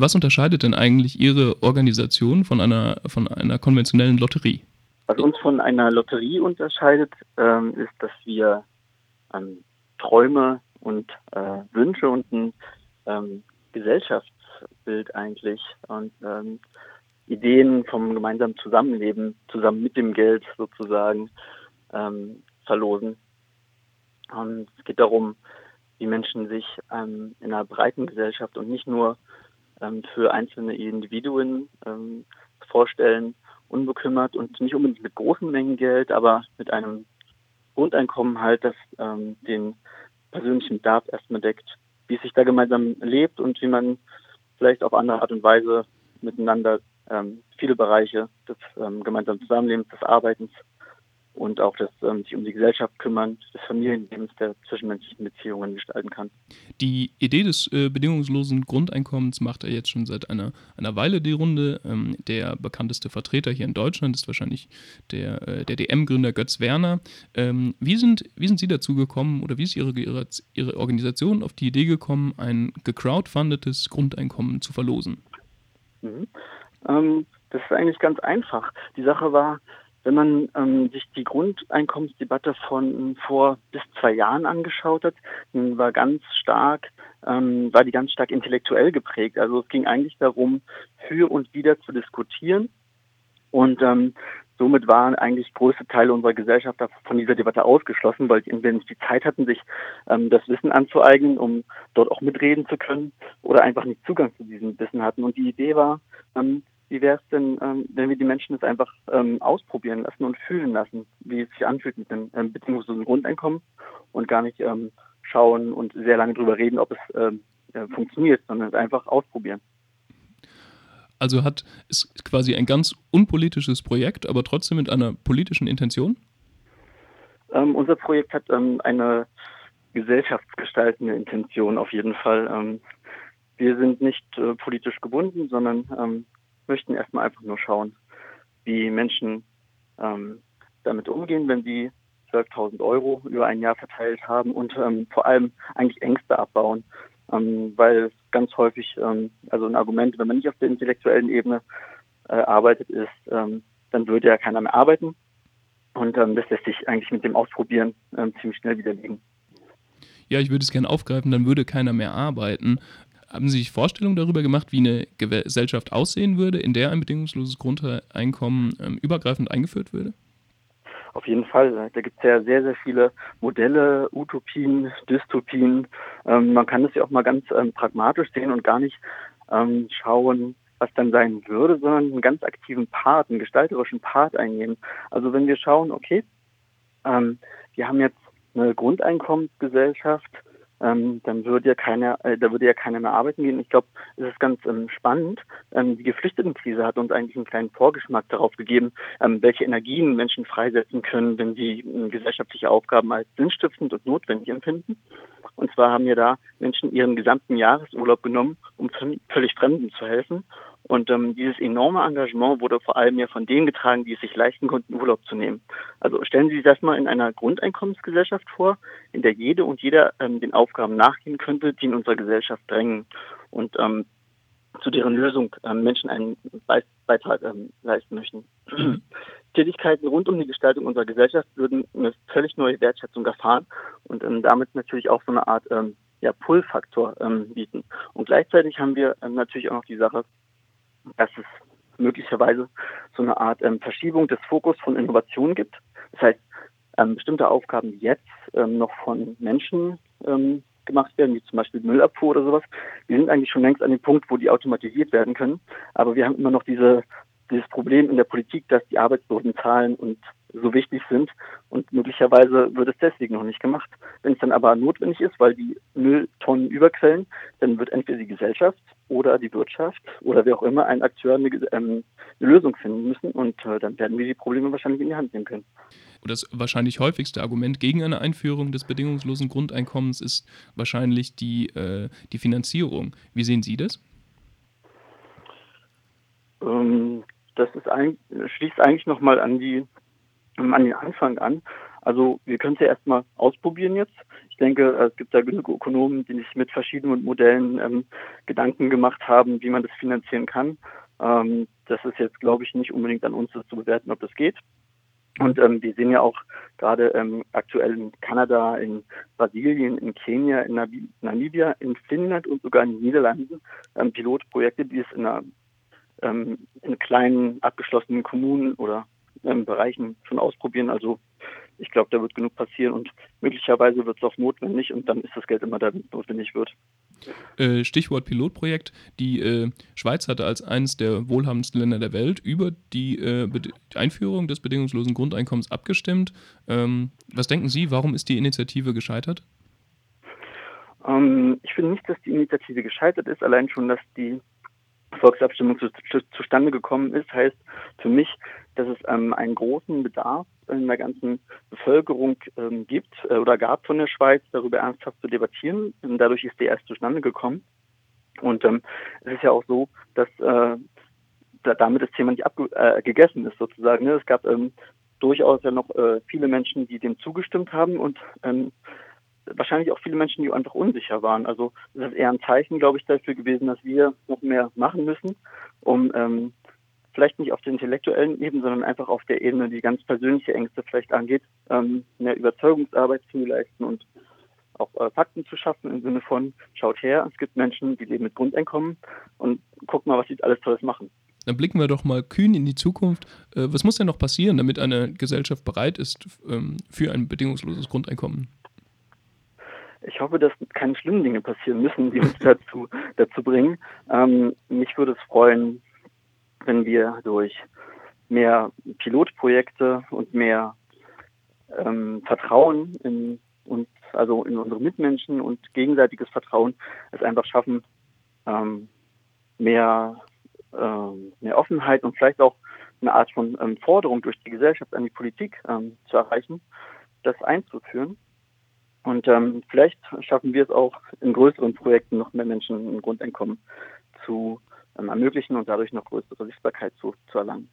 Was unterscheidet denn eigentlich Ihre Organisation von einer, von einer konventionellen Lotterie? Was uns von einer Lotterie unterscheidet, ähm, ist, dass wir ähm, Träume und äh, Wünsche und ein ähm, Gesellschaftsbild eigentlich und ähm, Ideen vom gemeinsamen Zusammenleben zusammen mit dem Geld sozusagen ähm, verlosen. Und es geht darum, wie Menschen sich ähm, in einer breiten Gesellschaft und nicht nur ähm, für einzelne Individuen ähm, vorstellen, unbekümmert und nicht unbedingt mit großen Mengen Geld, aber mit einem Grundeinkommen halt, das ähm, den persönlichen Bedarf erstmal deckt, wie es sich da gemeinsam lebt und wie man vielleicht auf andere Art und Weise miteinander ähm, viele Bereiche des ähm, gemeinsamen Zusammenlebens, des Arbeitens und auch das ähm, sich um die Gesellschaft kümmern, des Familienlebens, der zwischenmenschlichen Beziehungen gestalten kann. Die Idee des äh, bedingungslosen Grundeinkommens macht er jetzt schon seit einer, einer Weile die Runde. Ähm, der bekannteste Vertreter hier in Deutschland ist wahrscheinlich der, äh, der DM-Gründer Götz Werner. Ähm, wie, sind, wie sind Sie dazu gekommen oder wie ist Ihre, Ihre, Ihre Organisation auf die Idee gekommen, ein gecrowdfundetes Grundeinkommen zu verlosen? Mhm. Ähm, das ist eigentlich ganz einfach. Die Sache war, wenn man ähm, sich die Grundeinkommensdebatte von vor bis zwei Jahren angeschaut hat, war ganz stark, ähm, war die ganz stark intellektuell geprägt. Also es ging eigentlich darum, für und wieder zu diskutieren. Und ähm, somit waren eigentlich größte Teile unserer Gesellschaft von dieser Debatte ausgeschlossen, weil entweder nicht die Zeit hatten, sich ähm, das Wissen anzueignen, um dort auch mitreden zu können, oder einfach nicht Zugang zu diesem Wissen hatten. Und die Idee war, ähm, wie wäre es denn, ähm, wenn wir die Menschen das einfach ähm, ausprobieren lassen und fühlen lassen, wie es sich anfühlt mit einem ähm, bedingungslosen Grundeinkommen und gar nicht ähm, schauen und sehr lange drüber reden, ob es ähm, äh, funktioniert, sondern es einfach ausprobieren. Also hat es quasi ein ganz unpolitisches Projekt, aber trotzdem mit einer politischen Intention? Ähm, unser Projekt hat ähm, eine gesellschaftsgestaltende Intention auf jeden Fall. Ähm, wir sind nicht äh, politisch gebunden, sondern ähm, möchten erstmal einfach nur schauen, wie Menschen ähm, damit umgehen, wenn sie 12.000 Euro über ein Jahr verteilt haben und ähm, vor allem eigentlich Ängste abbauen, ähm, weil ganz häufig, ähm, also ein Argument, wenn man nicht auf der intellektuellen Ebene äh, arbeitet, ist, ähm, dann würde ja keiner mehr arbeiten und ähm, das lässt sich eigentlich mit dem Ausprobieren ähm, ziemlich schnell widerlegen. Ja, ich würde es gerne aufgreifen, dann würde keiner mehr arbeiten. Haben Sie sich Vorstellungen darüber gemacht, wie eine Gesellschaft aussehen würde, in der ein bedingungsloses Grundeinkommen ähm, übergreifend eingeführt würde? Auf jeden Fall. Da gibt es ja sehr, sehr viele Modelle, Utopien, Dystopien. Ähm, man kann das ja auch mal ganz ähm, pragmatisch sehen und gar nicht ähm, schauen, was dann sein würde, sondern einen ganz aktiven Part, einen gestalterischen Part einnehmen. Also wenn wir schauen, okay, ähm, wir haben jetzt eine Grundeinkommensgesellschaft, ähm, dann würde ja keiner, äh, da würde ja keiner mehr arbeiten gehen. Ich glaube, es ist ganz ähm, spannend. Ähm, die Geflüchtetenkrise hat uns eigentlich einen kleinen Vorgeschmack darauf gegeben, ähm, welche Energien Menschen freisetzen können, wenn sie äh, gesellschaftliche Aufgaben als sinnstiftend und notwendig empfinden. Und zwar haben ja da Menschen ihren gesamten Jahresurlaub genommen, um völlig Fremden zu helfen und ähm, dieses enorme Engagement wurde vor allem ja von denen getragen, die es sich leisten konnten, Urlaub zu nehmen. Also stellen Sie sich das mal in einer Grundeinkommensgesellschaft vor, in der jede und jeder ähm, den Aufgaben nachgehen könnte, die in unserer Gesellschaft drängen und ähm, zu deren Lösung ähm, Menschen einen Beitrag ähm, leisten möchten. Tätigkeiten rund um die Gestaltung unserer Gesellschaft würden eine völlig neue Wertschätzung erfahren und ähm, damit natürlich auch so eine Art ähm, ja, Pull-Faktor ähm, bieten. Und gleichzeitig haben wir ähm, natürlich auch noch die Sache, dass es möglicherweise so eine Art ähm, Verschiebung des Fokus von Innovation gibt. Das heißt, ähm, bestimmte Aufgaben, die jetzt ähm, noch von Menschen ähm, gemacht werden, wie zum Beispiel Müllabfuhr oder sowas, die sind eigentlich schon längst an dem Punkt, wo die automatisiert werden können. Aber wir haben immer noch diese, dieses Problem in der Politik, dass die Arbeitslosenzahlen und so wichtig sind und möglicherweise wird es deswegen noch nicht gemacht. Wenn es dann aber notwendig ist, weil die Mülltonnen überquellen, dann wird entweder die Gesellschaft oder die Wirtschaft oder wer auch immer ein Akteur eine, ähm, eine Lösung finden müssen und äh, dann werden wir die Probleme wahrscheinlich in die Hand nehmen können. Das wahrscheinlich häufigste Argument gegen eine Einführung des bedingungslosen Grundeinkommens ist wahrscheinlich die, äh, die Finanzierung. Wie sehen Sie das? Ähm, das ist ein, schließt eigentlich nochmal an die an den Anfang an. Also wir können es ja erstmal ausprobieren jetzt. Ich denke, es gibt da genug Ökonomen, die sich mit verschiedenen Modellen ähm, Gedanken gemacht haben, wie man das finanzieren kann. Ähm, das ist jetzt, glaube ich, nicht unbedingt an uns, das zu bewerten, ob das geht. Und ähm, wir sehen ja auch gerade ähm, aktuell in Kanada, in Brasilien, in Kenia, in Namibia, in Finnland und sogar in den Niederlanden ähm, Pilotprojekte, die es in, einer, ähm, in kleinen abgeschlossenen Kommunen oder ähm, Bereichen schon ausprobieren. Also ich glaube, da wird genug passieren und möglicherweise wird es auch notwendig und dann ist das Geld immer da, wenn es notwendig wird. Äh, Stichwort Pilotprojekt. Die äh, Schweiz hatte als eines der wohlhabendsten Länder der Welt über die, äh, Einführung des bedingungslosen Grundeinkommens abgestimmt. Ähm, was denken Sie, warum ist die Initiative gescheitert? Ähm, ich finde nicht, dass die Initiative gescheitert ist, allein schon, dass die Volksabstimmung zu, zu, zustande gekommen ist, heißt für mich, dass es ähm, einen großen Bedarf in der ganzen Bevölkerung ähm, gibt äh, oder gab von der Schweiz, darüber ernsthaft zu debattieren. Und dadurch ist die erst zustande gekommen. Und ähm, es ist ja auch so, dass äh, da, damit das Thema nicht äh, ist sozusagen. Ne? Es gab ähm, durchaus ja noch äh, viele Menschen, die dem zugestimmt haben und ähm, wahrscheinlich auch viele Menschen, die einfach unsicher waren. Also es ist eher ein Zeichen, glaube ich, dafür gewesen, dass wir noch mehr machen müssen, um ähm, vielleicht nicht auf der intellektuellen Ebene, sondern einfach auf der Ebene, die ganz persönliche Ängste vielleicht angeht, ähm, mehr Überzeugungsarbeit zu leisten und auch äh, Fakten zu schaffen im Sinne von, schaut her, es gibt Menschen, die leben mit Grundeinkommen und guckt mal, was sie alles Tolles machen. Dann blicken wir doch mal kühn in die Zukunft. Äh, was muss denn noch passieren, damit eine Gesellschaft bereit ist ähm, für ein bedingungsloses Grundeinkommen? Ich hoffe, dass keine schlimmen Dinge passieren müssen, die uns dazu, dazu bringen. Ähm, mich würde es freuen, wenn wir durch mehr Pilotprojekte und mehr ähm, Vertrauen in uns, also in unsere Mitmenschen und gegenseitiges Vertrauen, es einfach schaffen, ähm, mehr, ähm, mehr Offenheit und vielleicht auch eine Art von ähm, Forderung durch die Gesellschaft an die Politik ähm, zu erreichen, das einzuführen. Und ähm, vielleicht schaffen wir es auch in größeren Projekten noch mehr Menschen ein Grundeinkommen zu ermöglichen und dadurch noch größere Sichtbarkeit zu, zu erlangen.